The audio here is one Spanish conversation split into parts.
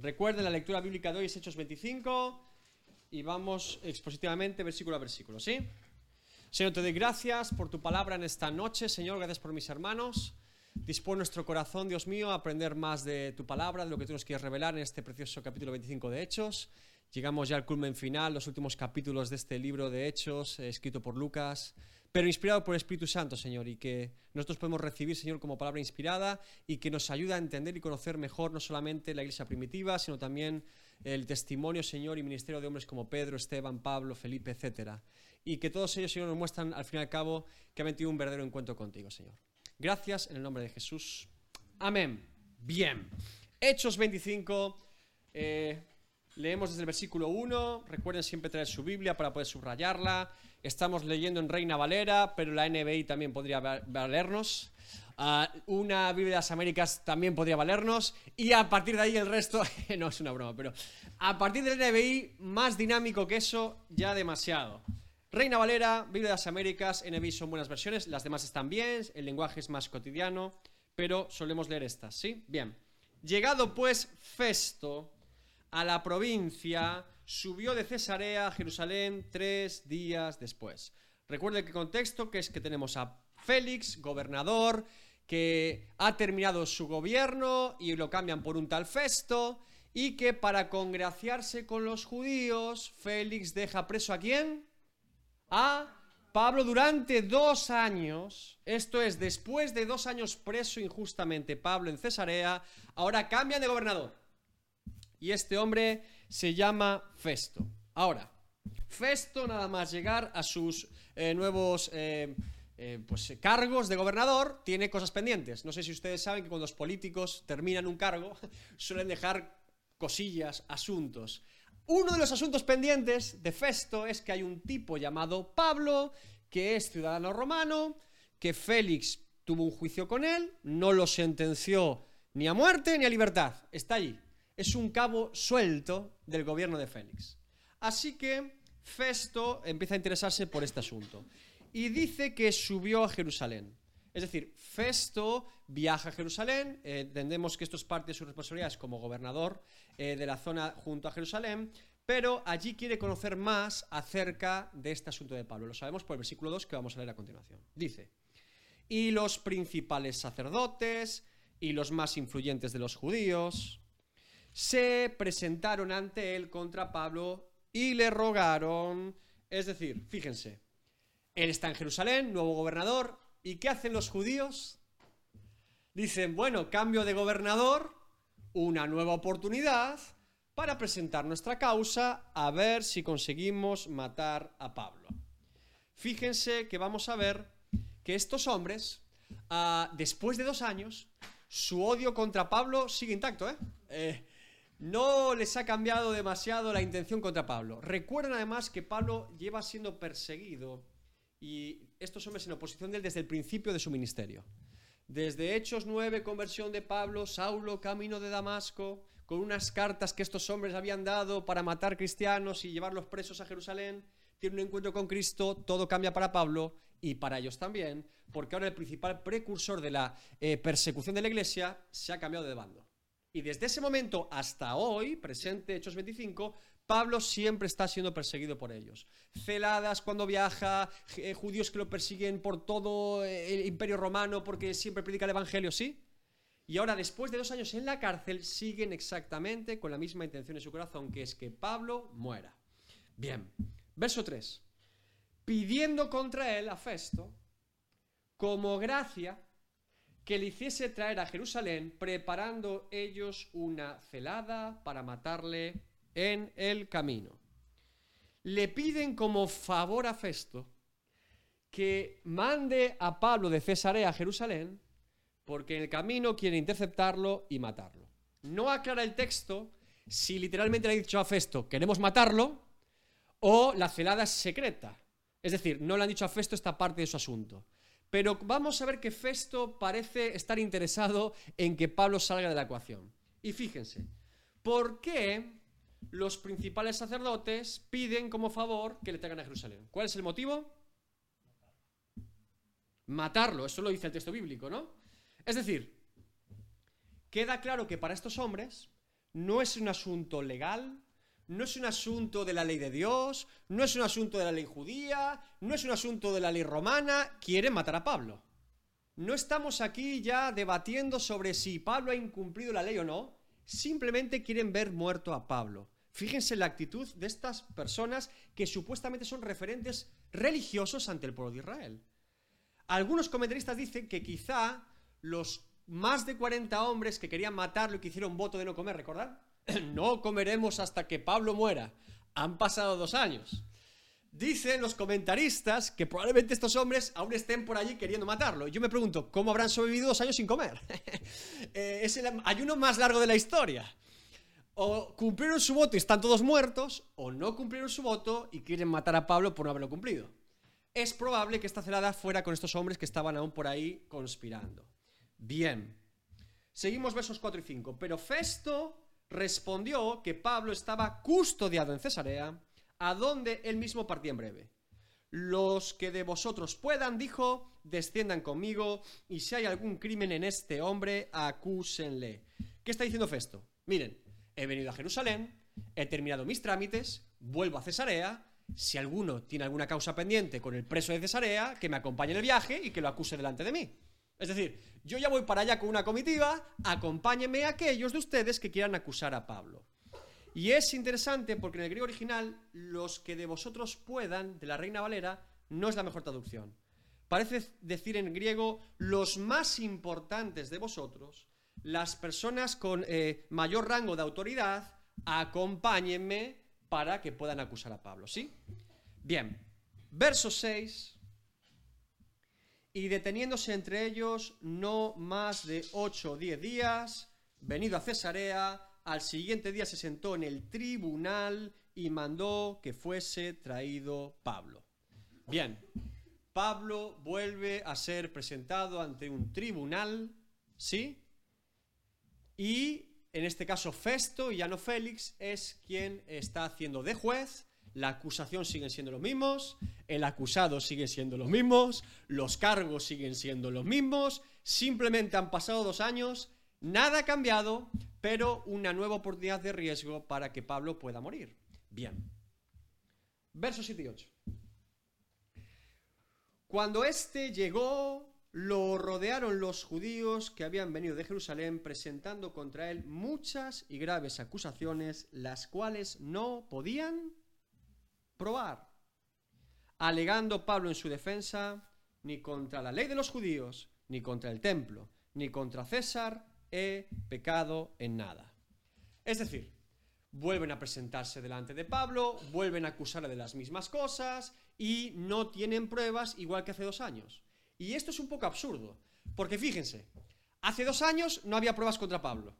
Recuerden, la lectura bíblica de hoy Hechos 25 y vamos expositivamente versículo a versículo, ¿sí? Señor, te doy gracias por tu palabra en esta noche, Señor, gracias por mis hermanos. Dispone nuestro corazón, Dios mío, a aprender más de tu palabra, de lo que tú nos quieres revelar en este precioso capítulo 25 de Hechos. Llegamos ya al culmen final, los últimos capítulos de este libro de Hechos, eh, escrito por Lucas pero inspirado por el Espíritu Santo, Señor, y que nosotros podemos recibir, Señor, como palabra inspirada y que nos ayuda a entender y conocer mejor no solamente la iglesia primitiva, sino también el testimonio, Señor, y ministerio de hombres como Pedro, Esteban, Pablo, Felipe, etcétera. Y que todos ellos, Señor, nos muestran al fin y al cabo que han metido un verdadero encuentro contigo, Señor. Gracias en el nombre de Jesús. Amén. Bien. Hechos 25. Eh, leemos desde el versículo 1. Recuerden siempre traer su Biblia para poder subrayarla. Estamos leyendo en Reina Valera, pero la NBI también podría valernos. Ah, una Biblia de las Américas también podría valernos. Y a partir de ahí el resto, no es una broma, pero a partir del NBI, más dinámico que eso, ya demasiado. Reina Valera, Biblia de las Américas, NBI son buenas versiones, las demás están bien, el lenguaje es más cotidiano, pero solemos leer estas, ¿sí? Bien. Llegado pues Festo a la provincia, subió de Cesarea a Jerusalén tres días después. Recuerde que contexto que es que tenemos a Félix, gobernador, que ha terminado su gobierno y lo cambian por un tal Festo, y que para congraciarse con los judíos, Félix deja preso a quién? A Pablo durante dos años, esto es, después de dos años preso injustamente Pablo en Cesarea, ahora cambian de gobernador. Y este hombre se llama Festo. Ahora, Festo nada más llegar a sus eh, nuevos eh, eh, pues, cargos de gobernador, tiene cosas pendientes. No sé si ustedes saben que cuando los políticos terminan un cargo, suelen dejar cosillas, asuntos. Uno de los asuntos pendientes de Festo es que hay un tipo llamado Pablo, que es ciudadano romano, que Félix tuvo un juicio con él, no lo sentenció ni a muerte ni a libertad, está allí es un cabo suelto del gobierno de Félix. Así que Festo empieza a interesarse por este asunto y dice que subió a Jerusalén. Es decir, Festo viaja a Jerusalén, eh, entendemos que esto es parte de sus responsabilidades como gobernador eh, de la zona junto a Jerusalén, pero allí quiere conocer más acerca de este asunto de Pablo. Lo sabemos por el versículo 2 que vamos a leer a continuación. Dice, y los principales sacerdotes y los más influyentes de los judíos, se presentaron ante él contra Pablo y le rogaron, es decir, fíjense, él está en Jerusalén, nuevo gobernador, ¿y qué hacen los judíos? Dicen, bueno, cambio de gobernador, una nueva oportunidad para presentar nuestra causa a ver si conseguimos matar a Pablo. Fíjense que vamos a ver que estos hombres, ah, después de dos años, su odio contra Pablo sigue intacto, ¿eh? eh no les ha cambiado demasiado la intención contra Pablo. Recuerden además que Pablo lleva siendo perseguido y estos hombres en oposición de él desde el principio de su ministerio. Desde Hechos 9, conversión de Pablo, Saulo, camino de Damasco, con unas cartas que estos hombres habían dado para matar cristianos y llevarlos presos a Jerusalén, tiene un encuentro con Cristo, todo cambia para Pablo y para ellos también, porque ahora el principal precursor de la eh, persecución de la iglesia se ha cambiado de bando. Y desde ese momento hasta hoy, presente Hechos 25, Pablo siempre está siendo perseguido por ellos. Celadas cuando viaja, eh, judíos que lo persiguen por todo eh, el imperio romano porque siempre predica el Evangelio, ¿sí? Y ahora, después de dos años en la cárcel, siguen exactamente con la misma intención en su corazón, que es que Pablo muera. Bien, verso 3. Pidiendo contra él a Festo, como gracia, que le hiciese traer a Jerusalén, preparando ellos una celada para matarle en el camino. Le piden como favor a Festo que mande a Pablo de Cesarea a Jerusalén, porque en el camino quiere interceptarlo y matarlo. No aclara el texto si literalmente le ha dicho a Festo, queremos matarlo, o la celada es secreta. Es decir, no le han dicho a Festo esta parte de su asunto. Pero vamos a ver que Festo parece estar interesado en que Pablo salga de la ecuación. Y fíjense, ¿por qué los principales sacerdotes piden como favor que le traigan a Jerusalén? ¿Cuál es el motivo? Matarlo, eso lo dice el texto bíblico, ¿no? Es decir, queda claro que para estos hombres no es un asunto legal, no es un asunto de la ley de Dios, no es un asunto de la ley judía, no es un asunto de la ley romana, quieren matar a Pablo. No estamos aquí ya debatiendo sobre si Pablo ha incumplido la ley o no, simplemente quieren ver muerto a Pablo. Fíjense la actitud de estas personas que supuestamente son referentes religiosos ante el pueblo de Israel. Algunos comentaristas dicen que quizá los más de 40 hombres que querían matarlo y que hicieron voto de no comer, ¿recordad? no comeremos hasta que Pablo muera. Han pasado dos años. Dicen los comentaristas que probablemente estos hombres aún estén por allí queriendo matarlo. Yo me pregunto, ¿cómo habrán sobrevivido dos años sin comer? Eh, es el ayuno más largo de la historia. O cumplieron su voto y están todos muertos, o no cumplieron su voto y quieren matar a Pablo por no haberlo cumplido. Es probable que esta celada fuera con estos hombres que estaban aún por ahí conspirando. Bien. Seguimos versos 4 y 5. Pero Festo respondió que Pablo estaba custodiado en Cesarea, a donde él mismo partía en breve. Los que de vosotros puedan, dijo, desciendan conmigo, y si hay algún crimen en este hombre, acúsenle. ¿Qué está diciendo Festo? Miren, he venido a Jerusalén, he terminado mis trámites, vuelvo a Cesarea, si alguno tiene alguna causa pendiente con el preso de Cesarea, que me acompañe en el viaje y que lo acuse delante de mí. Es decir, yo ya voy para allá con una comitiva, acompáñenme a aquellos de ustedes que quieran acusar a Pablo. Y es interesante porque en el griego original, los que de vosotros puedan, de la Reina Valera, no es la mejor traducción. Parece decir en griego, los más importantes de vosotros, las personas con eh, mayor rango de autoridad, acompáñenme para que puedan acusar a Pablo. ¿Sí? Bien, verso 6 y deteniéndose entre ellos no más de ocho o diez días, venido a Cesarea, al siguiente día se sentó en el tribunal y mandó que fuese traído Pablo. Bien, Pablo vuelve a ser presentado ante un tribunal, ¿sí? Y en este caso Festo y ya no Félix es quien está haciendo de juez la acusación siguen siendo los mismos, el acusado sigue siendo los mismos, los cargos siguen siendo los mismos, simplemente han pasado dos años, nada ha cambiado, pero una nueva oportunidad de riesgo para que Pablo pueda morir. Bien. Versos 7 y 8. Cuando éste llegó, lo rodearon los judíos que habían venido de Jerusalén presentando contra él muchas y graves acusaciones, las cuales no podían probar, alegando Pablo en su defensa, ni contra la ley de los judíos, ni contra el templo, ni contra César he pecado en nada. Es decir, vuelven a presentarse delante de Pablo, vuelven a acusarle de las mismas cosas y no tienen pruebas igual que hace dos años. Y esto es un poco absurdo, porque fíjense, hace dos años no había pruebas contra Pablo.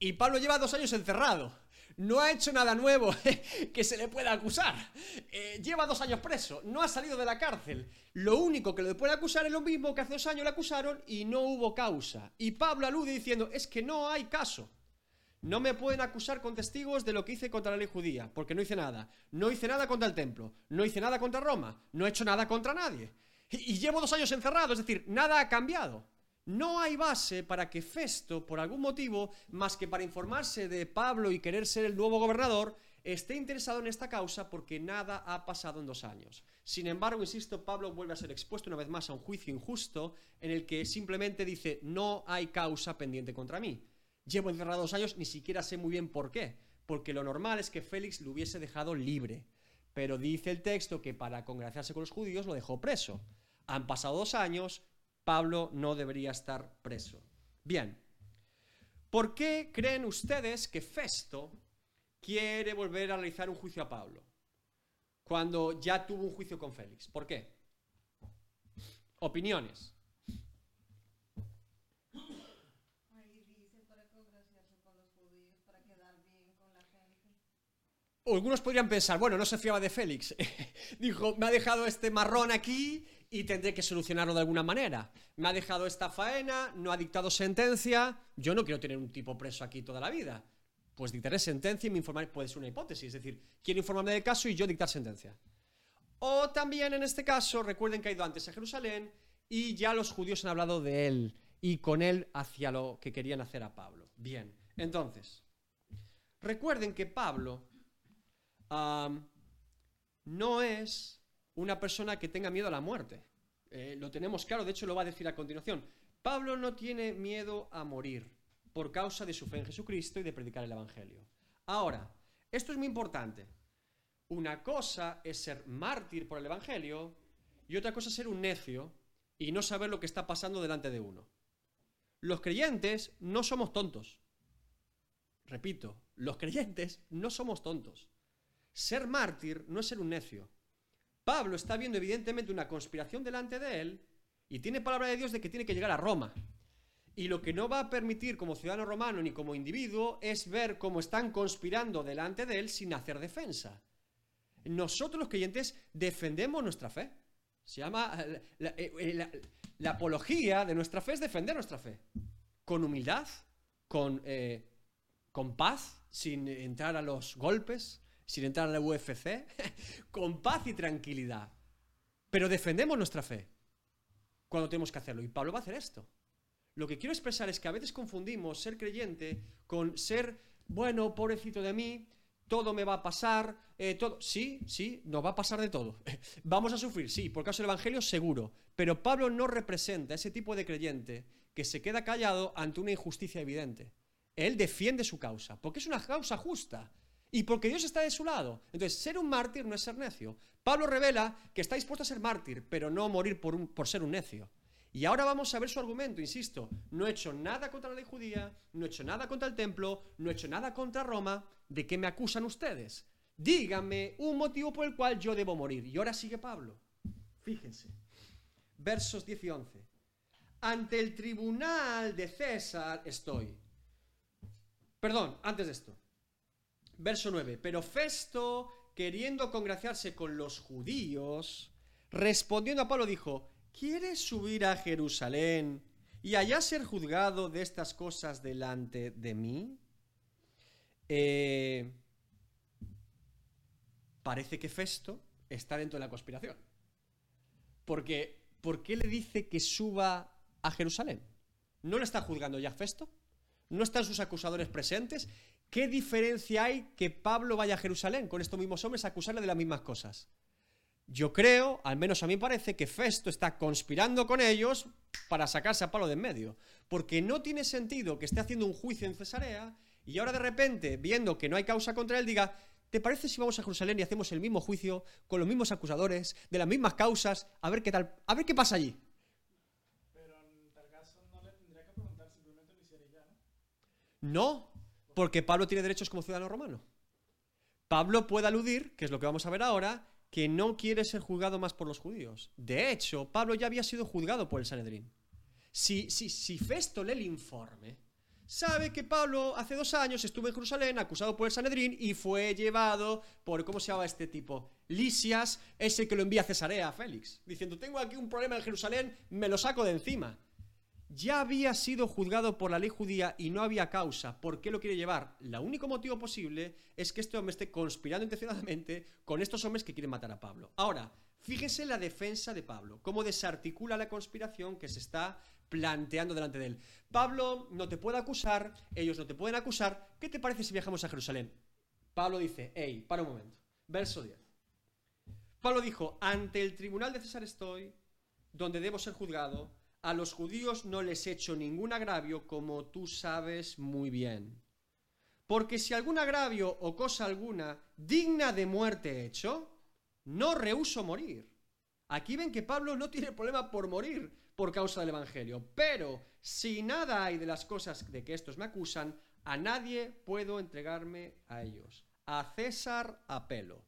Y Pablo lleva dos años encerrado no ha hecho nada nuevo que se le pueda acusar. Eh, lleva dos años preso, no ha salido de la cárcel. Lo único que le puede acusar es lo mismo que hace dos años le acusaron y no hubo causa. Y Pablo alude diciendo, es que no hay caso. No me pueden acusar con testigos de lo que hice contra la ley judía, porque no hice nada. No hice nada contra el templo, no hice nada contra Roma, no he hecho nada contra nadie. y llevo dos años encerrado, es decir, nada ha cambiado. No hay base para que Festo, por algún motivo, más que para informarse de Pablo y querer ser el nuevo gobernador, esté interesado en esta causa porque nada ha pasado en dos años. Sin embargo, insisto, Pablo vuelve a ser expuesto una vez más a un juicio injusto en el que simplemente dice no hay causa pendiente contra mí. Llevo encerrado dos años, ni siquiera sé muy bien por qué, porque lo normal es que Félix lo hubiese dejado libre. Pero dice el texto que para congraciarse con los judíos lo dejó preso. Han pasado dos años, Pablo no debería estar preso. Bien, ¿por qué creen ustedes que Festo quiere volver a realizar un juicio a Pablo cuando ya tuvo un juicio con Félix? ¿Por qué? Opiniones. algunos podrían pensar, bueno, no se fiaba de Félix. Dijo, me ha dejado este marrón aquí y tendré que solucionarlo de alguna manera. Me ha dejado esta faena, no ha dictado sentencia, yo no quiero tener un tipo preso aquí toda la vida. Pues dictaré sentencia y me informaré, puede ser una hipótesis, es decir, quiero informarme del caso y yo dictar sentencia. O también en este caso, recuerden que ha ido antes a Jerusalén y ya los judíos han hablado de él y con él hacia lo que querían hacer a Pablo. Bien, entonces, Recuerden que Pablo no es una persona que tenga miedo a la muerte. Eh, lo tenemos claro, de hecho lo va a decir a continuación. Pablo no tiene miedo a morir por causa de su fe en Jesucristo y de predicar el Evangelio. Ahora, esto es muy importante. Una cosa es ser mártir por el Evangelio y otra cosa es ser un necio y no saber lo que está pasando delante de uno. Los creyentes no somos tontos. Repito, los creyentes no somos tontos. Ser mártir no es ser un necio. Pablo está viendo evidentemente una conspiración delante de él y tiene palabra de Dios de que tiene que llegar a Roma. Y lo que no va a permitir como ciudadano romano ni como individuo es ver cómo están conspirando delante de él sin hacer defensa. Nosotros los creyentes defendemos nuestra fe. Se llama la, eh, eh, apología de nuestra fe es defender nuestra fe. Con humildad, con, eh, con paz, sin entrar a los golpes, sin entrar a la UFC, con paz y tranquilidad. Pero defendemos nuestra fe cuando tenemos que hacerlo. Y Pablo va a hacer esto. Lo que quiero expresar es que a veces confundimos ser creyente con ser, bueno, pobrecito de mí, todo me va a pasar, eh, todo. Sí, sí, nos va a pasar de todo. Vamos a sufrir, sí, por causa del Evangelio seguro. Pero Pablo no representa ese tipo de creyente que se queda callado ante una injusticia evidente. Él defiende su causa, porque es una causa justa y porque Dios está de su lado. Entonces, ser un mártir no es ser necio. Pablo revela que está dispuesto a ser mártir, pero no morir por, ser un necio. Y ahora vamos a ver su argumento, insisto, no he hecho nada contra la ley judía, no he hecho nada contra el templo, no he hecho nada contra Roma, ¿de qué me acusan ustedes? Díganme un motivo por el cual yo debo morir. Y ahora sigue Pablo. Fíjense. Versos 10 y 11. Ante el tribunal de César estoy. Perdón, antes de esto. Verso 9. Pero Festo, queriendo congraciarse con los judíos, respondiendo a Pablo, dijo, ¿Quieres subir a Jerusalén y allá ser juzgado de estas cosas delante de mí? Eh, parece que Festo está dentro de la conspiración. Porque, ¿por qué le dice que suba a Jerusalén? ¿No le está juzgando ya Festo? ¿No están sus acusadores presentes? ¿Qué diferencia hay que Pablo vaya a Jerusalén con estos mismos hombres a acusarle de las mismas cosas? Yo creo, al menos a mí parece, que Festo está conspirando con ellos para sacarse a palo de en medio. Porque no tiene sentido que esté haciendo un juicio en Cesarea y ahora de repente, viendo que no hay causa contra él, diga, ¿te parece si vamos a Jerusalén y hacemos el mismo juicio, con los mismos acusadores, de las mismas causas, a ver qué tal, a ver qué pasa allí? Pero en tal caso no le tendría que preguntar, simplemente lo hiciera ya, ¿no? No, porque Pablo tiene derechos como ciudadano romano. Pablo puede aludir, que es lo que vamos a ver ahora, que no quiere ser juzgado más por los judíos. De hecho, Pablo ya había sido juzgado por el Sanedrín. Si, si, si Festo lee el informe, sabe que Pablo hace dos años estuvo en Jerusalén acusado por el Sanedrín y fue llevado por, ¿cómo se llama este tipo? Lisias, ese que lo envía a Cesarea a Félix, diciendo, tengo aquí un problema en Jerusalén, me lo saco de encima ya había sido juzgado por la ley judía y no había causa. ¿Por qué lo quiere llevar? El único motivo posible es que este hombre esté conspirando intencionadamente con estos hombres que quieren matar a Pablo. Ahora, fíjese la defensa de Pablo, cómo desarticula la conspiración que se está planteando delante de él. Pablo no te puede acusar, ellos no te pueden acusar. ¿Qué te parece si viajamos a Jerusalén? Pablo dice, hey, para un momento. Verso 10. Pablo dijo, ante el tribunal de César estoy, donde debo ser juzgado a los judíos no les he hecho ningún agravio, como tú sabes muy bien. Porque si algún agravio o cosa alguna digna de muerte he hecho, no rehuso morir. Aquí ven que Pablo no tiene problema por morir por causa del Evangelio. Pero si nada hay de las cosas de que estos me acusan, a nadie puedo entregarme a ellos. A César apelo.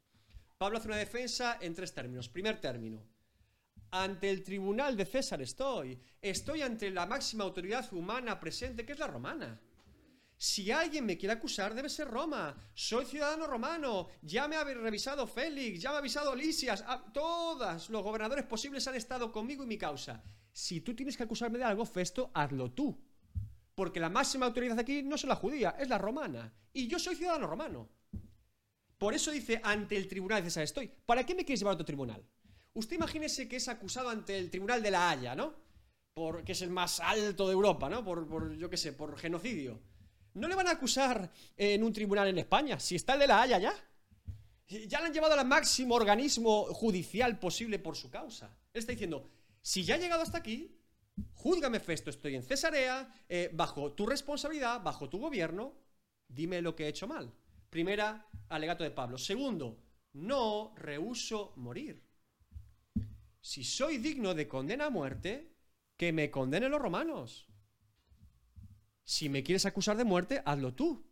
Pablo hace una defensa en tres términos. Primer término, ante el tribunal de César estoy. Estoy ante la máxima autoridad humana presente, que es la romana. Si alguien me quiere acusar, debe ser Roma. Soy ciudadano romano. Ya me ha revisado Félix, ya me ha avisado Lisias. Ah, todos los gobernadores posibles han estado conmigo y mi causa. Si tú tienes que acusarme de algo, Festo, hazlo tú. Porque la máxima autoridad aquí no es la judía, es la romana. Y yo soy ciudadano romano. Por eso dice, ante el tribunal de César estoy. ¿Para qué me quieres llevar a otro tribunal? Usted imagínese que es acusado ante el Tribunal de la Haya, ¿no? Por, que es el más alto de Europa, ¿no? Por, yo qué sé, por genocidio. no le van a acusar en un tribunal en España, si está el de la Haya ya. Ya le han llevado al máximo organismo judicial posible por su causa. Él está diciendo, si ya ha llegado hasta aquí, júzgame Festo, estoy en Cesarea, eh, bajo tu responsabilidad, bajo tu gobierno, dime lo que he hecho mal. Primera, alegato de Pablo. Segundo, no rehuso morir. Si soy digno de condena a muerte, que me condenen los romanos. Si me quieres acusar de muerte, hazlo tú.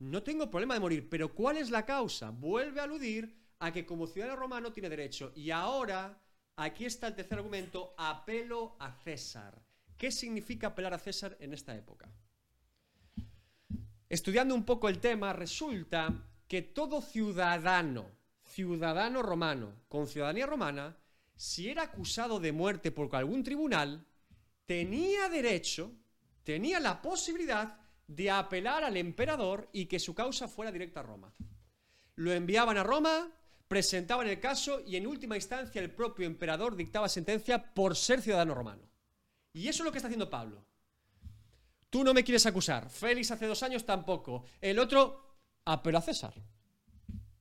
No tengo problema de morir, pero ¿cuál es la causa? Vuelve a aludir a que como ciudadano romano tiene derecho. Y ahora, aquí está el tercer argumento, apelo a César. ¿Qué significa apelar a César en esta época? Estudiando un poco el tema, resulta que todo ciudadano, ciudadano romano, con ciudadanía romana, si era acusado de muerte por algún tribunal, tenía derecho, tenía la posibilidad de apelar al emperador y que su causa fuera directa a Roma. Lo enviaban a Roma, presentaban el caso y en última instancia el propio emperador dictaba sentencia por ser ciudadano romano. Y eso es lo que está haciendo Pablo. Tú no me quieres acusar, Félix hace dos años tampoco, el otro apeló a César.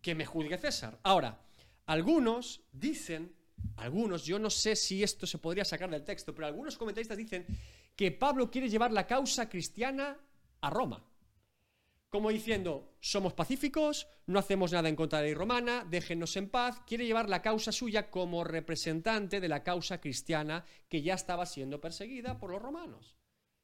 Que me juzgue César. Ahora, algunos dicen algunos, yo no sé si esto se podría sacar del texto, pero algunos comentaristas dicen que Pablo quiere llevar la causa cristiana a Roma. Como diciendo, somos pacíficos, no hacemos nada en contra de la ley romana, déjenos en paz, quiere llevar la causa suya como representante de la causa cristiana que ya estaba siendo perseguida por los romanos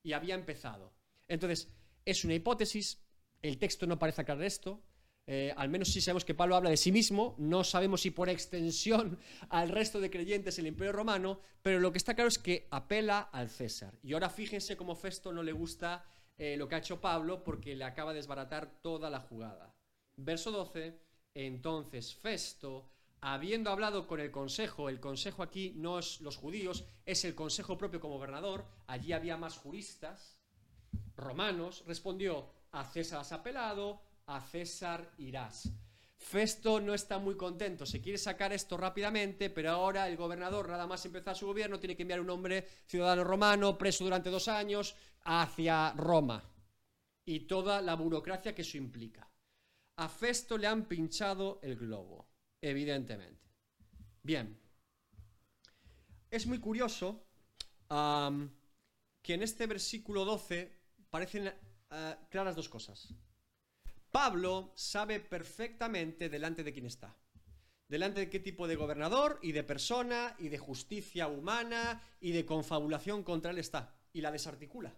y había empezado. Entonces, es una hipótesis, el texto no parece aclarar esto, eh, al menos sí sabemos que Pablo habla de sí mismo, no sabemos si por extensión al resto de creyentes el imperio romano, pero lo que está claro es que apela al César. Y ahora fíjense cómo Festo no le gusta eh, lo que ha hecho Pablo porque le acaba de desbaratar toda la jugada. Verso 12, entonces Festo, habiendo hablado con el consejo, el consejo aquí no es los judíos, es el consejo propio como gobernador, allí había más juristas romanos, respondió, a César has apelado, a César irás. Festo no está muy contento, se quiere sacar esto rápidamente, pero ahora el gobernador, nada más empezar su gobierno, tiene que enviar un hombre ciudadano romano, preso durante dos años, hacia Roma. Y toda la burocracia que eso implica. A Festo le han pinchado el globo, evidentemente. Bien. Es muy curioso que en este versículo 12 parecen eh, claras dos cosas. Pablo sabe perfectamente delante de quién está. Delante de qué tipo de gobernador y de persona y de justicia humana y de confabulación contra él está. Y la desarticula.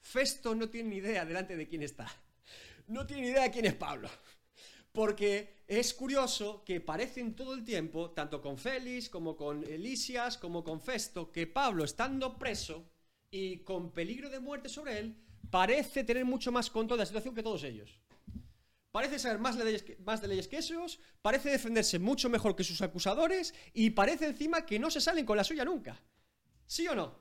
Festo no tiene ni idea delante de quién está. No tiene ni idea de quién es Pablo. Porque es curioso que parecen todo el tiempo, tanto con Félix como con Elisias, como con Festo, que Pablo, estando preso y con peligro de muerte sobre él, parece tener mucho más control de la situación que todos ellos. Parece saber más, más de leyes que esos, parece defenderse mucho mejor que sus acusadores y parece encima que no se salen con la suya nunca. ¿Sí o no?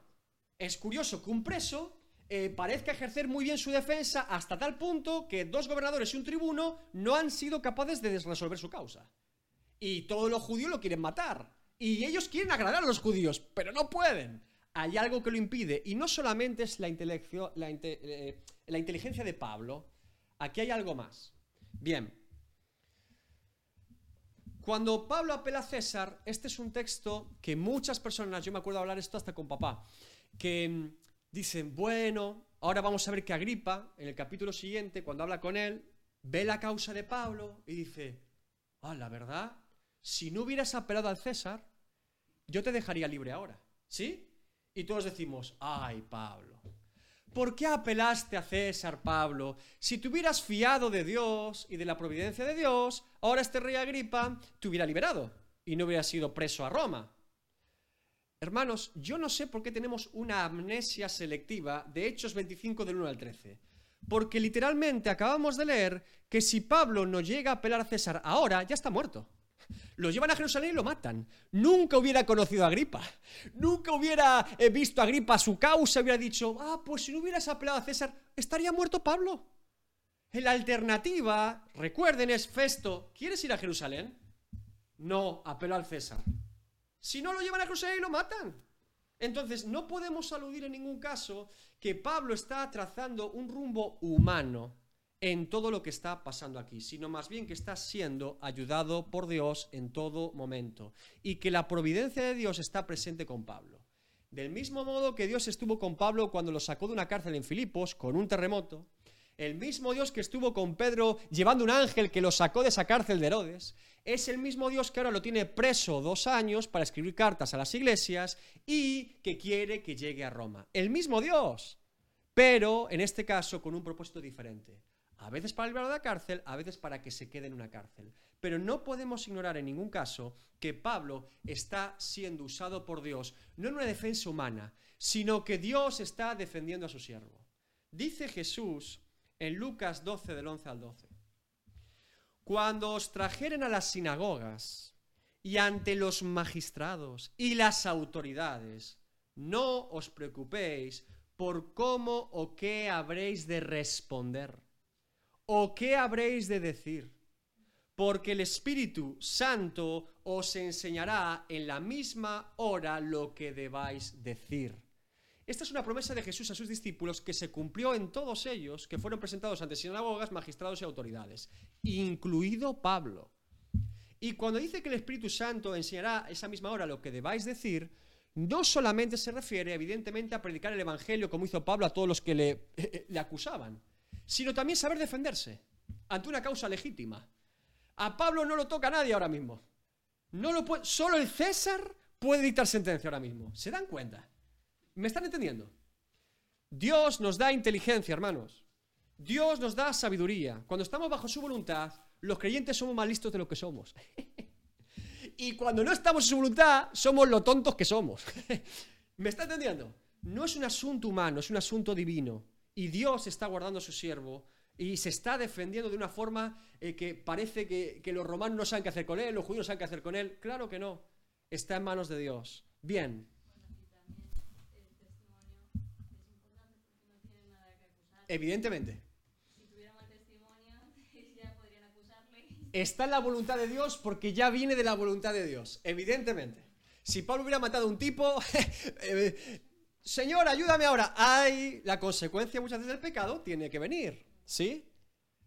Es curioso que un preso eh, parezca ejercer muy bien su defensa hasta tal punto que dos gobernadores y un tribuno no han sido capaces de resolver su causa. Y todos los judíos lo quieren matar. Y ellos quieren agradar a los judíos, pero no pueden hay algo que lo impide. Y no solamente es la, eh, la, inteligencia de Pablo, aquí hay algo más. Bien. Cuando Pablo apela a César, este es un texto que muchas personas, yo me acuerdo hablar esto hasta con papá, que mm, dicen, bueno, ahora vamos a ver que Agripa, en el capítulo siguiente, cuando habla con él, ve la causa de Pablo y dice, ah, la verdad, si no hubieras apelado al César, yo te dejaría libre ahora. ¿Sí? Y todos decimos, ay Pablo, ¿por qué apelaste a César, Pablo? Si te hubieras fiado de Dios y de la providencia de Dios, ahora este rey Agripa te hubiera liberado y no hubiera sido preso a Roma. Hermanos, yo no sé por qué tenemos una amnesia selectiva de Hechos 25 del 1 al 13. Porque literalmente acabamos de leer que si Pablo no llega a apelar a César ahora, ya está muerto lo llevan a Jerusalén y lo matan. Nunca hubiera conocido a Agripa. Nunca hubiera eh, visto a Agripa su causa, hubiera dicho, ah, pues si no hubieras apelado a César, estaría muerto Pablo. La alternativa, recuerden, es Festo, ¿quieres ir a Jerusalén? No, apelo al César. Si no lo llevan a Jerusalén y lo matan. Entonces, no podemos aludir en ningún caso que Pablo está trazando un rumbo humano en todo lo que está pasando aquí, sino más bien que está siendo ayudado por Dios en todo momento y que la providencia de Dios está presente con Pablo. Del mismo modo que Dios estuvo con Pablo cuando lo sacó de una cárcel en Filipos con un terremoto, el mismo Dios que estuvo con Pedro llevando un ángel que lo sacó de esa cárcel de Herodes, es el mismo Dios que ahora lo tiene preso dos años para escribir cartas a las iglesias y que quiere que llegue a Roma. El mismo Dios, pero en este caso con un propósito diferente a veces para librarlo de la cárcel, a veces para que se quede en una cárcel. Pero no podemos ignorar en ningún caso que Pablo está siendo usado por Dios, no en una defensa humana, sino que Dios está defendiendo a su siervo. Dice Jesús en Lucas 12 del 11 al 12. Cuando os trajeren a las sinagogas y ante los magistrados y las autoridades, no os preocupéis por cómo o qué habréis de responder ¿O qué habréis de decir? Porque el Espíritu Santo os enseñará en la misma hora lo que debáis decir. Esta es una promesa de Jesús a sus discípulos que se cumplió en todos ellos que fueron presentados ante sinagogas, magistrados y autoridades, incluido Pablo. Y cuando dice que el Espíritu Santo enseñará esa misma hora lo que debáis decir, no solamente se refiere evidentemente a predicar el Evangelio como hizo Pablo a todos los que le, le acusaban, sino también saber defenderse ante una causa legítima. A Pablo no lo toca nadie ahora mismo. No lo puede, solo el César puede dictar sentencia ahora mismo. ¿Se dan cuenta? ¿Me están entendiendo? Dios nos da inteligencia, hermanos. Dios nos da sabiduría. Cuando estamos bajo su voluntad, los creyentes somos más listos de lo que somos. y cuando no estamos en su voluntad, somos lo tontos que somos. ¿Me está entendiendo? No es un asunto humano, es un asunto divino y Dios está guardando a su siervo y se está defendiendo de una forma eh, que parece que, los romanos no saben qué hacer con él, los judíos no saben qué hacer con él. Claro que no. Está en manos de Dios. Bien. Evidentemente. Está en la voluntad de Dios porque ya viene de la voluntad de Dios. Evidentemente. Si Pablo hubiera matado a un tipo, eh, Señor, ayúdame ahora. Hay la consecuencia muchas veces del pecado, tiene que venir, ¿sí?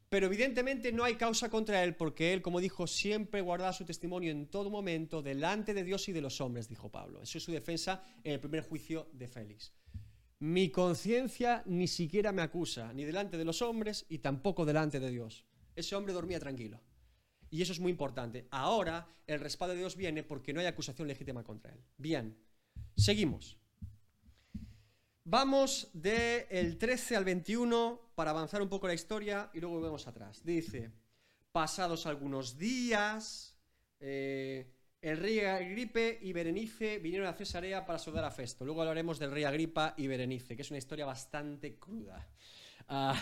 Pero evidentemente no hay causa contra él porque él, como dijo, siempre guarda su testimonio en todo momento delante de Dios y de los hombres, dijo Pablo. Eso es su defensa en el primer juicio de Félix. Mi conciencia ni siquiera me acusa, ni delante de los hombres y tampoco delante de Dios. Ese hombre dormía tranquilo. Y eso es muy importante. Ahora el respaldo de Dios viene porque no hay acusación legítima contra él. Bien, seguimos. Vamos del 13 al 21 para avanzar un poco la historia y luego volvemos atrás. Dice, pasados algunos días, eh, el rey Agripe y Berenice vinieron a Cesarea para saludar a Festo. Luego hablaremos del rey Agripa y Berenice, que es una historia bastante cruda. Ah,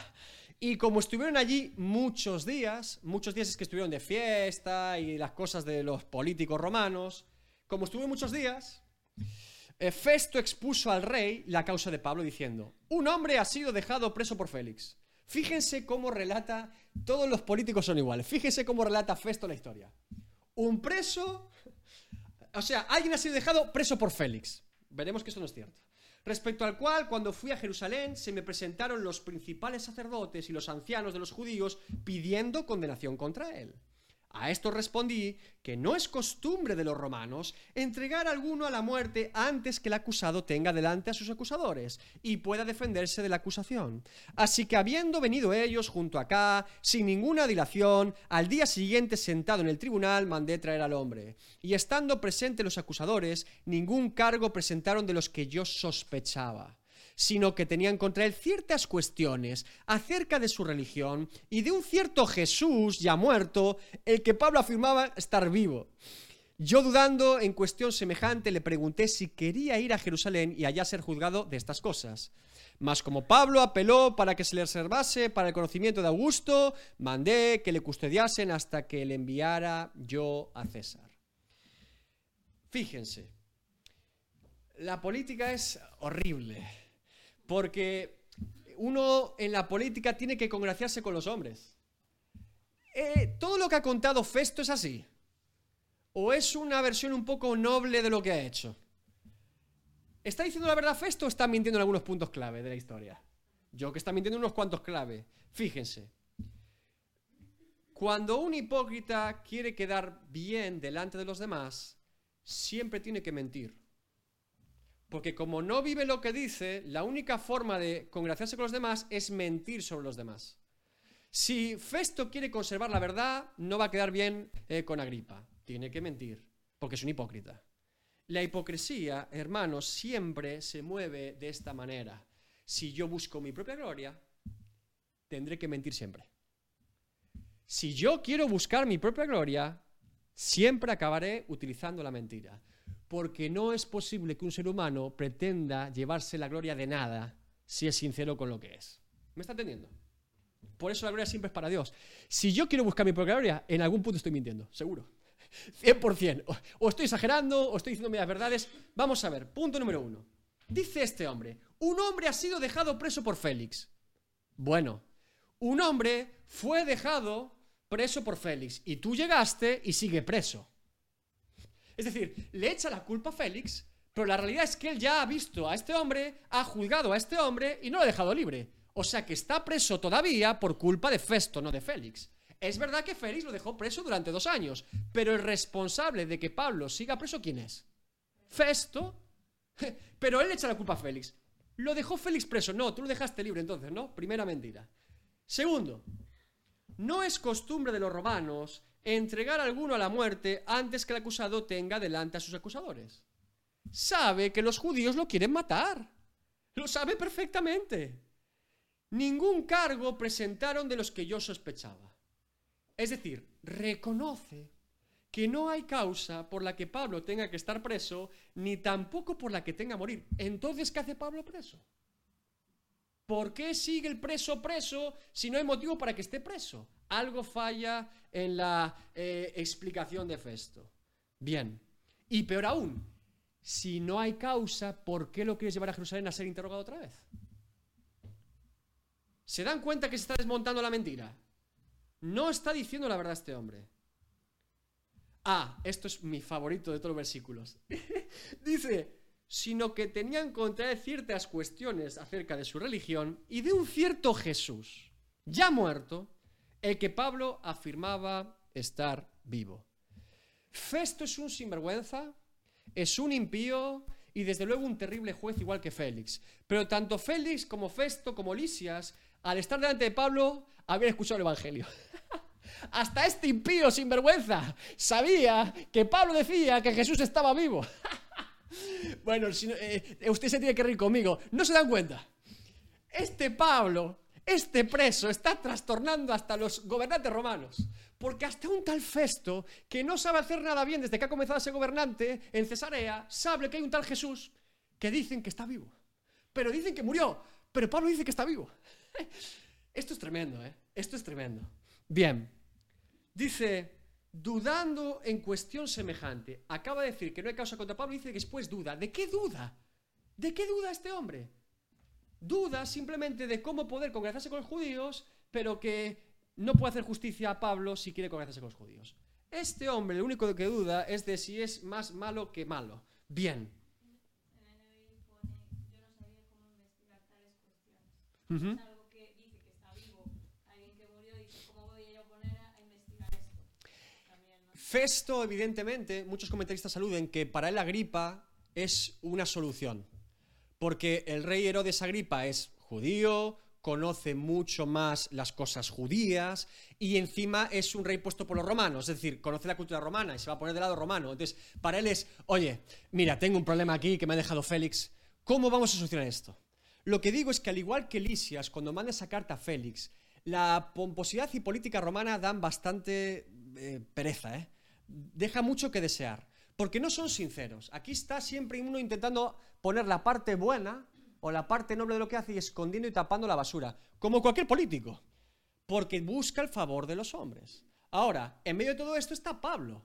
y como estuvieron allí muchos días, muchos días es que estuvieron de fiesta y las cosas de los políticos romanos, como estuvieron muchos días, Festo expuso al rey la causa de Pablo diciendo, un hombre ha sido dejado preso por Félix. Fíjense cómo relata, todos los políticos son iguales, fíjense cómo relata Festo la historia. Un preso, o sea, alguien ha sido dejado preso por Félix. Veremos que esto no es cierto. Respecto al cual, cuando fui a Jerusalén, se me presentaron los principales sacerdotes y los ancianos de los judíos pidiendo condenación contra él. A esto respondí que no es costumbre de los romanos entregar a alguno a la muerte antes que el acusado tenga delante a sus acusadores y pueda defenderse de la acusación. Así que habiendo venido ellos junto acá, sin ninguna dilación, al día siguiente sentado en el tribunal mandé traer al hombre. Y estando presentes los acusadores, ningún cargo presentaron de los que yo sospechaba sino que tenían contra él ciertas cuestiones acerca de su religión y de un cierto Jesús ya muerto, el que Pablo afirmaba estar vivo. Yo dudando en cuestión semejante le pregunté si quería ir a Jerusalén y allá ser juzgado de estas cosas. Mas como Pablo apeló para que se le reservase para el conocimiento de Augusto, mandé que le custodiasen hasta que le enviara yo a César. Fíjense, la política es horrible. Porque uno en la política tiene que congraciarse con los hombres. Eh, ¿Todo lo que ha contado Festo es así? ¿O es una versión un poco noble de lo que ha hecho? ¿Está diciendo la verdad Festo o está mintiendo en algunos puntos clave de la historia? Yo que está mintiendo en unos cuantos clave. Fíjense. Cuando un hipócrita quiere quedar bien delante de los demás, siempre tiene que mentir. Porque como no vive lo que dice, la única forma de congraciarse con los demás es mentir sobre los demás. Si Festo quiere conservar la verdad, no va a quedar bien eh, con Agripa. Tiene que mentir, porque es un hipócrita. La hipocresía, hermanos, siempre se mueve de esta manera. Si yo busco mi propia gloria, tendré que mentir siempre. Si yo quiero buscar mi propia gloria, siempre acabaré utilizando la mentira porque no es posible que un ser humano pretenda llevarse la gloria de nada si es sincero con lo que es. ¿Me está entendiendo? Por eso la gloria siempre es para Dios. Si yo quiero buscar mi propia gloria, en algún punto estoy mintiendo, seguro. 100%. O, estoy exagerando, o estoy diciendo medias verdades. Vamos a ver, punto número uno. Dice este hombre, un hombre ha sido dejado preso por Félix. Bueno, un hombre fue dejado preso por Félix y tú llegaste y sigue preso. Es decir, le echa la culpa a Félix, pero la realidad es que él ya ha visto a este hombre, ha juzgado a este hombre y no lo ha dejado libre. O sea que está preso todavía por culpa de Festo, no de Félix. Es verdad que Félix lo dejó preso durante dos años, pero el responsable de que Pablo siga preso, ¿quién es? Festo. Pero él le echa la culpa a Félix. Lo dejó Félix preso. No, tú lo dejaste libre entonces, ¿no? Primera mentira. Segundo, no es costumbre de los romanos entregar a alguno a la muerte antes que el acusado tenga delante a sus acusadores. Sabe que los judíos lo quieren matar. Lo sabe perfectamente. Ningún cargo presentaron de los que yo sospechaba. Es decir, reconoce que no hay causa por la que Pablo tenga que estar preso, ni tampoco por la que tenga que morir. Entonces, ¿qué hace Pablo preso? ¿Por qué sigue el preso preso si no hay motivo para que esté preso? Algo falla en la eh, explicación de Festo. Bien. Y peor aún, si no hay causa, ¿por qué lo quieres llevar a Jerusalén a ser interrogado otra vez? ¿Se dan cuenta que se está desmontando la mentira? No está diciendo la verdad este hombre. Ah, esto es mi favorito de todos los versículos. Dice, sino que tenían contra él ciertas cuestiones acerca de su religión y de un cierto Jesús, ya muerto, el que Pablo afirmaba estar vivo. Festo es un sinvergüenza, es un impío y desde luego un terrible juez igual que Félix. Pero tanto Félix como Festo como Lisias, al estar delante de Pablo, habían escuchado el Evangelio. Hasta este impío sinvergüenza sabía que Pablo decía que Jesús estaba vivo. bueno, si eh, usted se tiene que reír conmigo. ¿No se dan cuenta? Este Pablo este preso está trastornando hasta los gobernantes romanos. Porque hasta un tal Festo, que no sabe hacer nada bien desde que ha comenzado a ser gobernante en Cesarea, sabe que hay un tal Jesús que dicen que está vivo. Pero dicen que murió. Pero Pablo dice que está vivo. Esto es tremendo, ¿eh? Esto es tremendo. Bien. Dice, dudando en cuestión semejante. Acaba de decir que no hay causa contra Pablo y dice que después duda. ¿De qué duda? ¿De qué duda este hombre? duda simplemente de cómo poder congraciarse con los judíos, pero que no puede hacer justicia a Pablo si quiere congraciarse con los judíos. Este hombre lo único que duda es de si es más malo que malo. Bien. Festo, evidentemente, muchos comentaristas aluden que para él Agripa es una solución porque el rey Herodes Agripa es judío, conoce mucho más las cosas judías y encima es un rey puesto por los romanos, es decir, conoce la cultura romana y se va a poner del lado romano. Entonces, para él es, oye, mira, tengo un problema aquí que me ha dejado Félix, ¿cómo vamos a solucionar esto? Lo que digo es que al igual que Lisias, cuando manda esa carta a Félix, la pomposidad y política romana dan bastante eh, pereza, ¿eh? Deja mucho que desear porque no son sinceros. Aquí está siempre uno intentando poner la parte buena o la parte noble de lo que hace y escondiendo y tapando la basura, como cualquier político, porque busca el favor de los hombres. Ahora, en medio de todo esto está Pablo,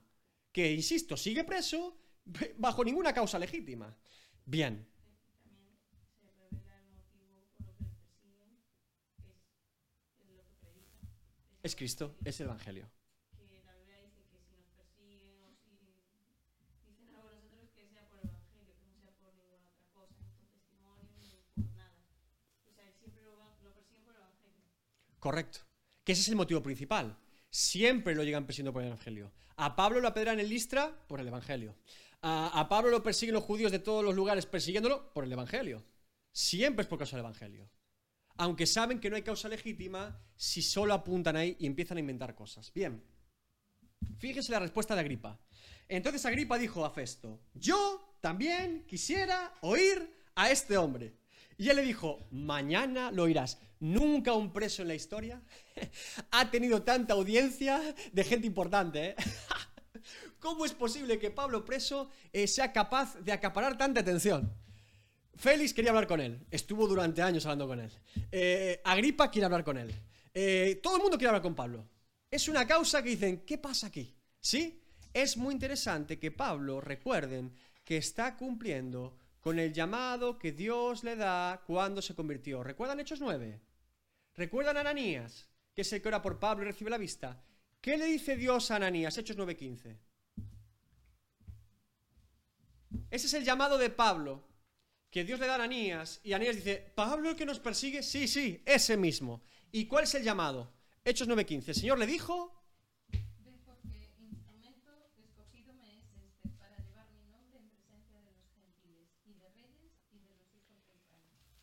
que, insisto, sigue preso bajo ninguna causa legítima. Bien. Es Cristo, es el Evangelio. Correcto. Que ese es el motivo principal. Siempre lo llegan persiguiendo por el Evangelio. A Pablo lo apedrean en Listra por el Evangelio. A, a Pablo lo persiguen los judíos de todos los lugares persiguiéndolo por el Evangelio. Siempre es por causa del Evangelio. Aunque saben que no hay causa legítima si solo apuntan ahí y empiezan a inventar cosas. Bien. Fíjese la respuesta de Agripa. Entonces Agripa dijo a Festo, yo también quisiera oír a este hombre. Y él le dijo, mañana lo oirás. Nunca un preso en la historia ha tenido tanta audiencia de gente importante. ¿eh? ¿Cómo es posible que Pablo preso eh, sea capaz de acaparar tanta atención? Félix quería hablar con él. Estuvo durante años hablando con él. Eh, Agripa quiere hablar con él. todo el mundo quiere hablar con Pablo. Es una causa que dicen, ¿qué pasa aquí? ¿Sí? Es muy interesante que Pablo, recuerden, que está cumpliendo con el llamado que Dios le da cuando se convirtió. ¿Recuerdan Hechos 9? ¿Recuerdan Ananías, que es el que ora por Pablo y recibe la vista? ¿Qué le dice Dios a Ananías? Hechos 9:15. Ese es el llamado de Pablo, que Dios le da a Ananías, y Ananías dice, ¿Pablo el que nos persigue? Sí, sí, ese mismo. ¿Y cuál es el llamado? Hechos 9:15. El Señor le dijo,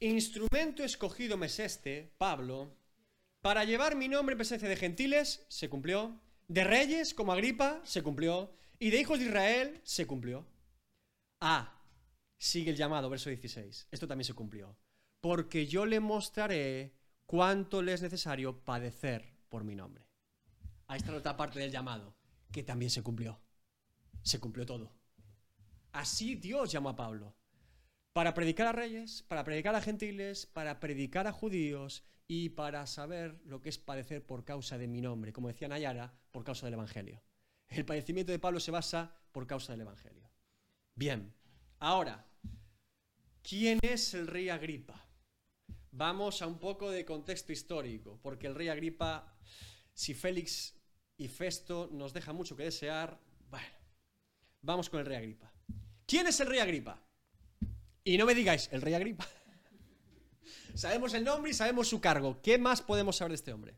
Instrumento escogido me es este, Pablo, para llevar mi nombre en presencia de gentiles, se cumplió, de reyes como Agripa, se cumplió, y de hijos de Israel, se cumplió. Ah, sigue el llamado, verso 16, esto también se cumplió, porque yo le mostraré cuánto le es necesario padecer por mi nombre. Ahí está otra parte del llamado, que también se cumplió. Se cumplió todo. Así Dios llamó a Pablo para predicar a reyes, para predicar a gentiles, para predicar a judíos y para saber lo que es padecer por causa de mi nombre, como decía Nayara, por causa del Evangelio. El padecimiento de Pablo se basa por causa del Evangelio. Bien, ahora, ¿quién es el rey Agripa? Vamos a un poco de contexto histórico, porque el rey Agripa, si Félix y Festo nos deja mucho que desear, bueno, vamos con el rey Agripa. ¿Quién es el rey Agripa? Y no me digáis, el rey Agripa. sabemos el nombre y sabemos su cargo. ¿Qué más podemos saber de este hombre?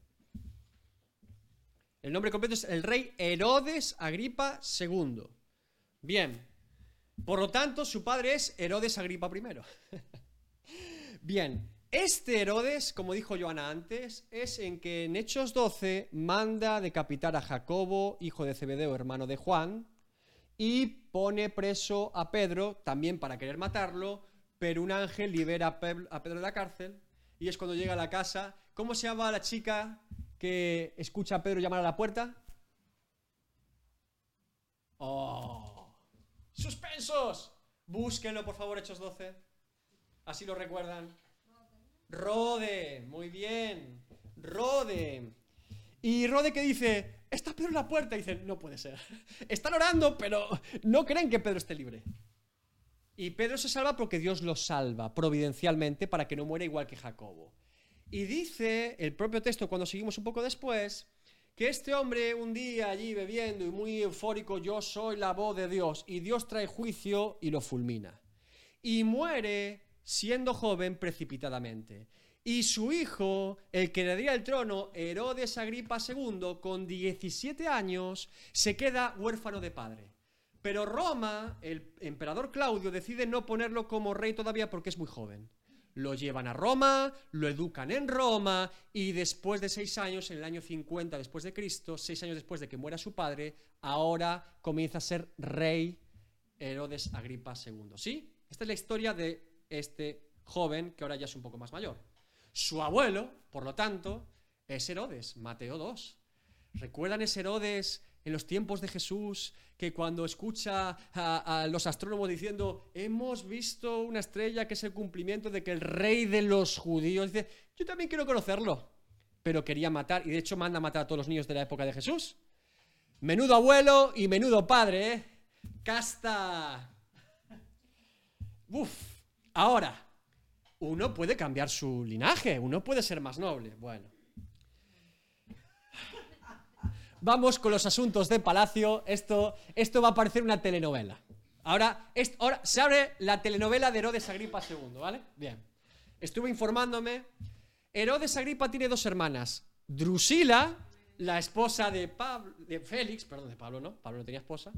El nombre completo es el rey Herodes Agripa II. Bien. Por lo tanto, su padre es Herodes Agripa I. Bien. Este Herodes, como dijo Joana antes, es en que en Hechos 12 manda decapitar a Jacobo, hijo de Zebedeo, hermano de Juan, y pone preso a Pedro, también para querer matarlo, pero un ángel libera a Pedro de la cárcel y es cuando llega a la casa. ¿Cómo se llama la chica que escucha a Pedro llamar a la puerta? ¡Oh! ¡Suspensos! Búsquenlo, por favor, Hechos 12. Así lo recuerdan. Rode, muy bien. Rode. Y Rode que dice, está Pedro en la puerta. Y dicen, no puede ser. Están orando, pero no creen que Pedro esté libre. Y Pedro se salva porque Dios lo salva providencialmente para que no muera igual que Jacobo. Y dice el propio texto, cuando seguimos un poco después, que este hombre un día allí bebiendo y muy eufórico, yo soy la voz de Dios, y Dios trae juicio y lo fulmina. Y muere siendo joven precipitadamente. Y su hijo, el que le daría el trono, Herodes Agripa II, con 17 años, se queda huérfano de padre. Pero Roma, el emperador Claudio, decide no ponerlo como rey todavía porque es muy joven. Lo llevan a Roma, lo educan en Roma y después de seis años, en el año 50 después de Cristo, seis años después de que muera su padre, ahora comienza a ser rey Herodes Agripa II. ¿Sí? Esta es la historia de este joven que ahora ya es un poco más mayor. Su abuelo, por lo tanto, es Herodes, Mateo 2. ¿Recuerdan ese Herodes en los tiempos de Jesús que cuando escucha a, los astrónomos diciendo, hemos visto una estrella que es el cumplimiento de que el rey de los judíos dice, yo también quiero conocerlo, pero quería matar, y de hecho manda a matar a todos los niños de la época de Jesús? Menudo abuelo y menudo padre, ¿eh? Casta. Uf, ahora, uno puede cambiar su linaje, uno puede ser más noble. Bueno. Vamos con los asuntos de Palacio. Esto, esto va a parecer una telenovela. Ahora, ahora se abre la telenovela de Herodes Agripa II, ¿vale? Bien. Estuve informándome. Herodes Agripa tiene dos hermanas, Drusila, la esposa de, Pablo, de Félix, perdón, de Pablo, ¿no? Pablo no tenía esposa.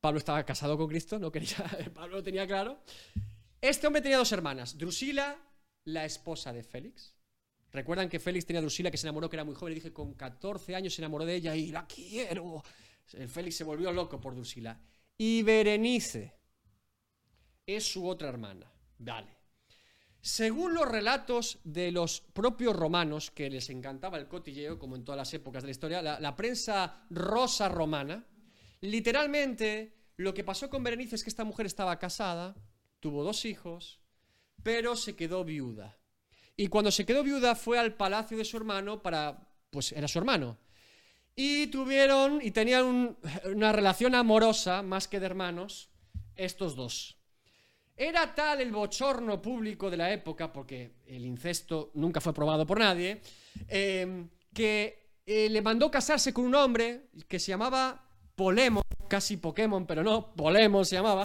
Pablo estaba casado con Cristo, no quería, Pablo lo tenía claro. Este hombre tenía dos hermanas, Drusila, la esposa de Félix. Recuerdan que Félix tenía a Drusila que se enamoró, que era muy joven, y dije, con 14 años se enamoró de ella y la quiero. El Félix se volvió loco por Drusila. Y Berenice es su otra hermana. Vale. Según los relatos de los propios romanos, que les encantaba el cotilleo, como en todas las épocas de la historia, la, prensa rosa romana, literalmente lo que pasó con Berenice es que esta mujer estaba casada, tuvo dos hijos, pero se quedó viuda. Y cuando se quedó viuda fue al palacio de su hermano para, pues era su hermano. Y tuvieron y tenían una relación amorosa, más que de hermanos, estos dos. Era tal el bochorno público de la época, porque el incesto nunca fue probado por nadie, em, que eh, le mandó casarse con un hombre que se llamaba Polemo, casi Pokémon, pero no, Polemo se llamaba.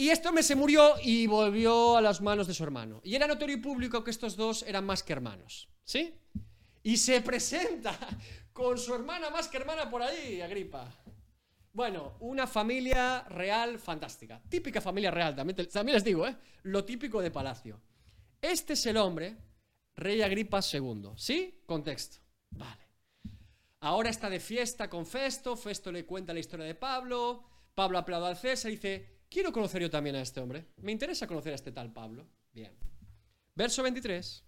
Y este hombre se murió y volvió a las manos de su hermano. Y era notorio y público que estos dos eran más que hermanos. ¿Sí? Y se presenta con su hermana más que hermana por ahí, Agripa. Bueno, una familia real fantástica. Típica familia real, también, también les digo, ¿eh? Lo típico de palacio. Este es el hombre, rey Agripa II. ¿Sí? Contexto. Vale. Ahora está de fiesta con Festo, Festo le cuenta la historia de Pablo, Pablo aplaude al César y dice, quiero conocer yo también a este hombre. Me interesa conocer a este tal Pablo. Bien. Verso 23.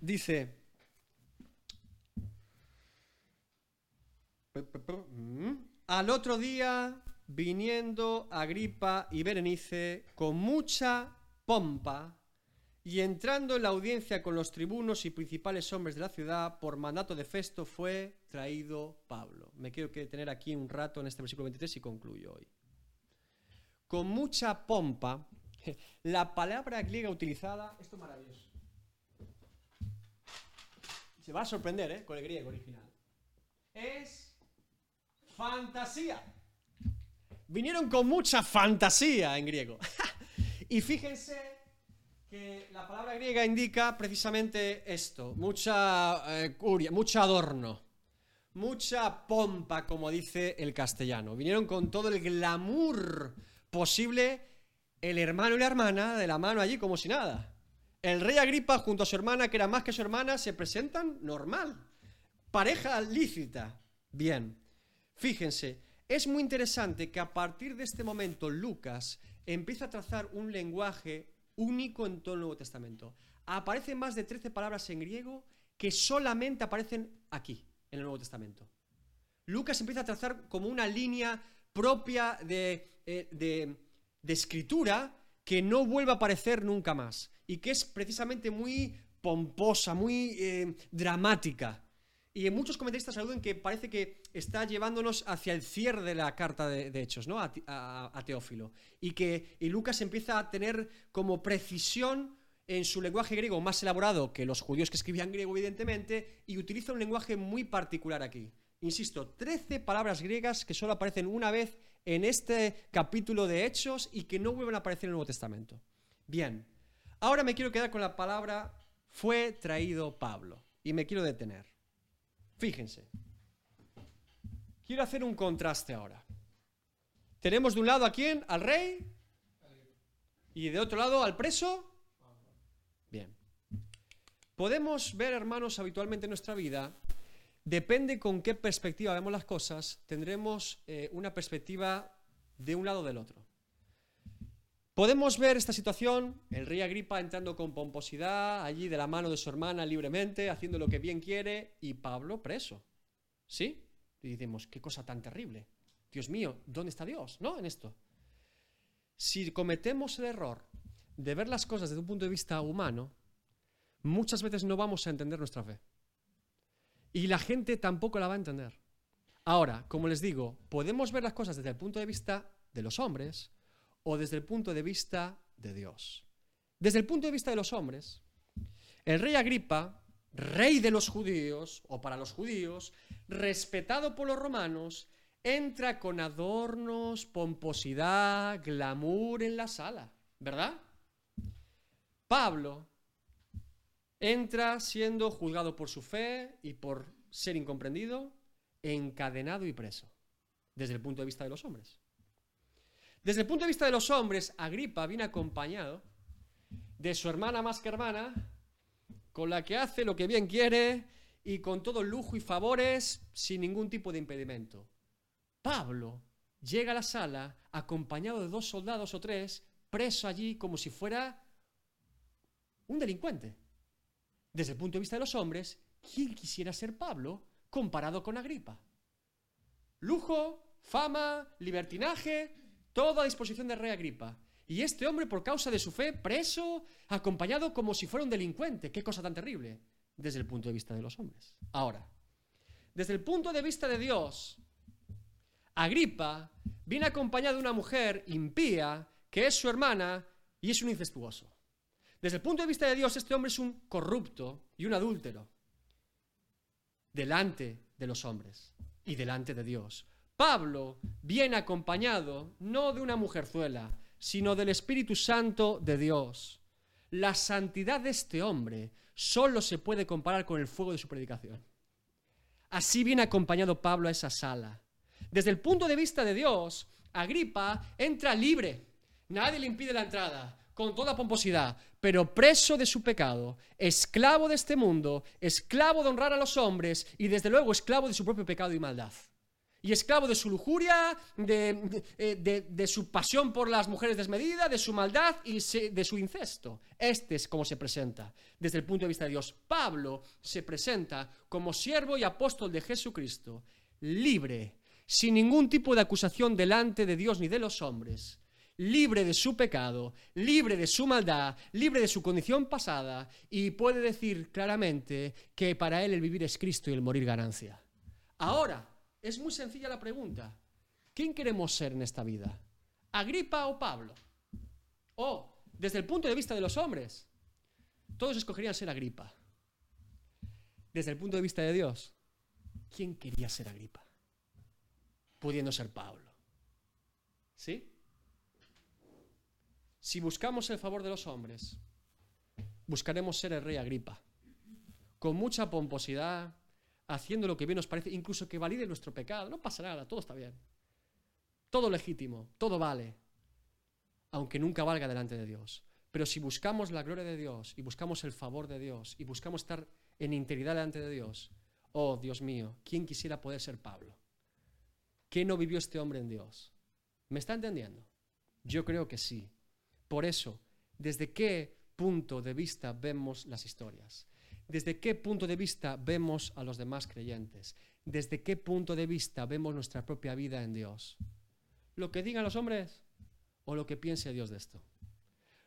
Dice, Al otro día, viniendo Agripa y Berenice con mucha pompa y entrando en la audiencia con los tribunos y principales hombres de la ciudad, por mandato de Festo fue traído Pablo. Me quiero tener aquí un rato en este versículo 23 y concluyo hoy. Con mucha pompa, la palabra griega utilizada, esto es maravilloso. Se va a sorprender ¿eh? con el griego original. Es fantasía. Vinieron con mucha fantasía en griego. y fíjense que la palabra griega indica precisamente esto, mucha eh, curia, mucho adorno, mucha pompa, como dice el castellano. Vinieron con todo el glamour posible, el hermano y la hermana de la mano allí como si nada. El rey Agripa junto a su hermana, que era más que su hermana, se presentan normal. Pareja lícita. Bien. Fíjense, es muy interesante que a partir de este momento Lucas empieza a trazar un lenguaje único en todo el Nuevo Testamento. Aparecen más de 13 palabras en griego que solamente aparecen aquí, en el Nuevo Testamento. Lucas empieza a trazar como una línea propia de, eh, escritura que no vuelve a aparecer nunca más y que es precisamente muy pomposa, muy eh, dramática. Y muchos comentaristas aluden que parece que está llevándonos hacia el cierre de la carta de, Hechos, ¿no? A, Teófilo. Y que Lucas empieza a tener como precisión en su lenguaje griego más elaborado que los judíos que escribían griego, evidentemente, y utiliza un lenguaje muy particular aquí. Insisto, 13 palabras griegas que solo aparecen una vez en este capítulo de Hechos y que no vuelven a aparecer en el Nuevo Testamento. Bien, ahora me quiero quedar con la palabra fue traído Pablo y me quiero detener. Fíjense. Quiero hacer un contraste ahora. Tenemos de un lado a quién? Al rey. Y de otro lado al preso. Podemos ver, hermanos, habitualmente en nuestra vida, depende con qué perspectiva vemos las cosas, tendremos eh, una perspectiva de un lado o del otro. Podemos ver esta situación, el rey Agripa entrando con pomposidad, allí de la mano de su hermana libremente, haciendo lo que bien quiere, y Pablo preso. ¿Sí? Y decimos, qué cosa tan terrible. Dios mío, ¿dónde está Dios? ¿No? En esto. Si cometemos el error de ver las cosas desde un punto de vista humano, muchas veces no vamos a entender nuestra fe. Y la gente tampoco la va a entender. Ahora, como les digo, podemos ver las cosas desde el punto de vista de los hombres, o desde el punto de vista de Dios. Desde el punto de vista de los hombres, el rey Agripa, rey de los judíos, o para los judíos, respetado por los romanos, entra con adornos, pomposidad, glamour en la sala, ¿verdad? Pablo entra siendo juzgado por su fe y por ser incomprendido, encadenado y preso, desde el punto de vista de los hombres. Desde el punto de vista de los hombres, Agripa viene acompañado de su hermana más que hermana, con la que hace lo que bien quiere y con todo lujo y favores sin ningún tipo de impedimento. Pablo llega a la sala acompañado de dos soldados o tres, preso allí como si fuera un delincuente. Desde el punto de vista de los hombres, ¿quién quisiera ser Pablo comparado con Agripa? Lujo, fama, libertinaje, todo a disposición del rey Agripa. Y este hombre, por causa de su fe, preso, acompañado como si fuera un delincuente. Qué cosa tan terrible, desde el punto de vista de los hombres. Ahora, desde el punto de vista de Dios, Agripa viene acompañado de una mujer impía, que es su hermana, y es un incestuoso. Desde el punto de vista de Dios, este hombre es un corrupto y un adúltero. Delante de los hombres y delante de Dios. Pablo viene acompañado no de una mujerzuela, sino del Espíritu Santo de Dios. La santidad de este hombre solo se puede comparar con el fuego de su predicación. Así viene acompañado Pablo a esa sala. Desde el punto de vista de Dios, Agripa entra libre. Nadie le impide la entrada, con toda pomposidad, pero preso de su pecado, esclavo de este mundo, esclavo de honrar a los hombres y desde luego esclavo de su propio pecado y maldad y esclavo de su lujuria, eh, de, su pasión por las mujeres desmedidas, de su maldad y de su incesto. Este es como se presenta desde el punto de vista de Dios. Pablo se presenta como siervo y apóstol de Jesucristo, libre, sin ningún tipo de acusación delante de Dios ni de los hombres, libre de su pecado, libre de su maldad, libre de su condición pasada y puede decir claramente que para él el vivir es Cristo y el morir ganancia. Ahora, es muy sencilla la pregunta. ¿Quién queremos ser en esta vida? ¿Agripa o Pablo? O, desde el punto de vista de los hombres, todos escogerían ser Agripa. Desde el punto de vista de Dios, ¿quién quería ser Agripa? Pudiendo ser Pablo. ¿Sí? Si buscamos el favor de los hombres, buscaremos ser el rey Agripa, con mucha pomposidad, haciendo lo que bien nos parece, incluso que valide nuestro pecado. No pasa nada, todo está bien. Todo legítimo, todo vale, aunque nunca valga delante de Dios. Pero si buscamos la gloria de Dios y buscamos el favor de Dios y buscamos estar en integridad delante de Dios, oh Dios mío, ¿quién quisiera poder ser Pablo? ¿Qué no vivió este hombre en Dios? ¿Me está entendiendo? Yo creo que sí. Por eso, ¿desde qué punto de vista vemos las historias? ¿Desde qué punto de vista vemos a los demás creyentes? ¿Desde qué punto de vista vemos nuestra propia vida en Dios? ¿Lo que digan los hombres o lo que piense Dios de esto?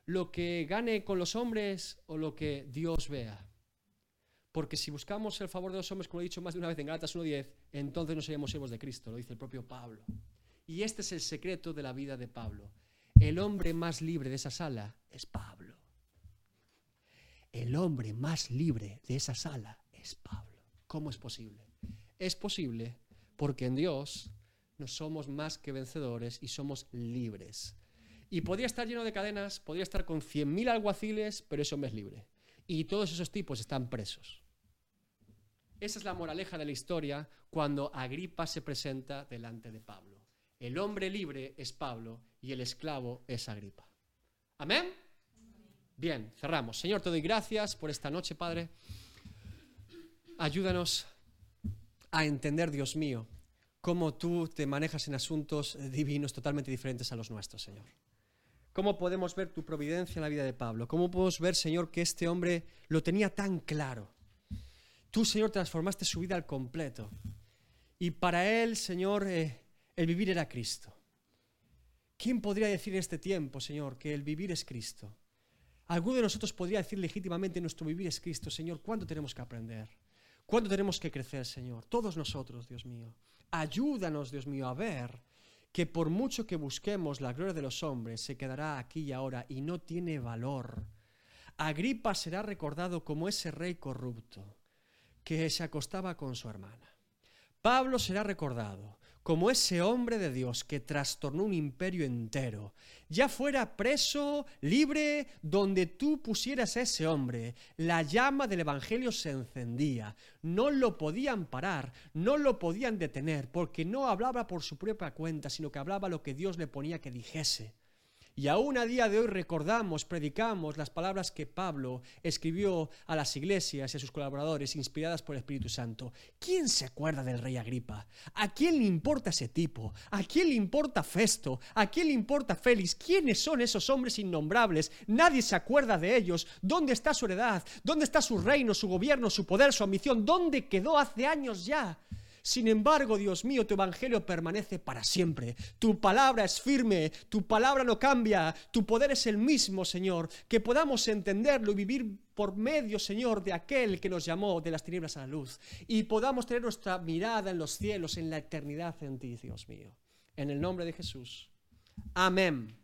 ¿Lo que gane con los hombres o lo que Dios vea? Porque si buscamos el favor de los hombres, como he dicho más de una vez en Gálatas 1.10, entonces no seríamos siervos de Cristo, lo dice el propio Pablo. Y este es el secreto de la vida de Pablo. El hombre más libre de esa sala es Pablo el hombre más libre de esa sala es Pablo. ¿Cómo es posible? Es posible porque en Dios no somos más que vencedores y somos libres. Y podría estar lleno de cadenas, podría estar con 100.000 alguaciles, pero ese hombre es libre. Y todos esos tipos están presos. Esa es la moraleja de la historia cuando Agripa se presenta delante de Pablo. El hombre libre es Pablo y el esclavo es Agripa. Amén. Bien, cerramos. Señor, te doy gracias por esta noche, Padre. Ayúdanos a entender, Dios mío, cómo tú te manejas en asuntos divinos totalmente diferentes a los nuestros, Señor. ¿Cómo podemos ver tu providencia en la vida de Pablo? ¿Cómo podemos ver, Señor, que este hombre lo tenía tan claro? Tú, Señor, transformaste su vida al completo. Y para él, Señor, eh, el vivir era Cristo. ¿Quién podría decir en este tiempo, Señor, que el vivir es Cristo? Alguno de nosotros podría decir legítimamente nuestro vivir es Cristo, Señor, ¿cuánto tenemos que aprender? ¿Cuánto tenemos que crecer, Señor? Todos nosotros, Dios mío. Ayúdanos, Dios mío, a ver que por mucho que busquemos la gloria de los hombres, se quedará aquí y ahora y no tiene valor. Agripa será recordado como ese rey corrupto que se acostaba con su hermana. Pablo será recordado como ese hombre de Dios que trastornó un imperio entero. Ya fuera preso, libre, donde tú pusieras a ese hombre, la llama del Evangelio se encendía. No lo podían parar, no lo podían detener, porque no hablaba por su propia cuenta, sino que hablaba lo que Dios le ponía que dijese. Y aún a día de hoy recordamos, predicamos las palabras que Pablo escribió a las iglesias y a sus colaboradores inspiradas por el Espíritu Santo. ¿Quién se acuerda del rey Agripa? ¿A quién le importa ese tipo? ¿A quién le importa Festo? ¿A quién le importa Félix? ¿Quiénes son esos hombres innombrables? Nadie se acuerda de ellos. ¿Dónde está su heredad? ¿Dónde está su reino, su gobierno, su poder, su ambición? ¿Dónde quedó hace años ya? Sin embargo, Dios mío, tu evangelio permanece para siempre. Tu palabra es firme, tu palabra no cambia, tu poder es el mismo, Señor. Que podamos entenderlo y vivir por medio, Señor, de aquel que nos llamó de las tinieblas a la luz. Y podamos tener nuestra mirada en los cielos, en la eternidad en ti, Dios mío. En el nombre de Jesús. Amén.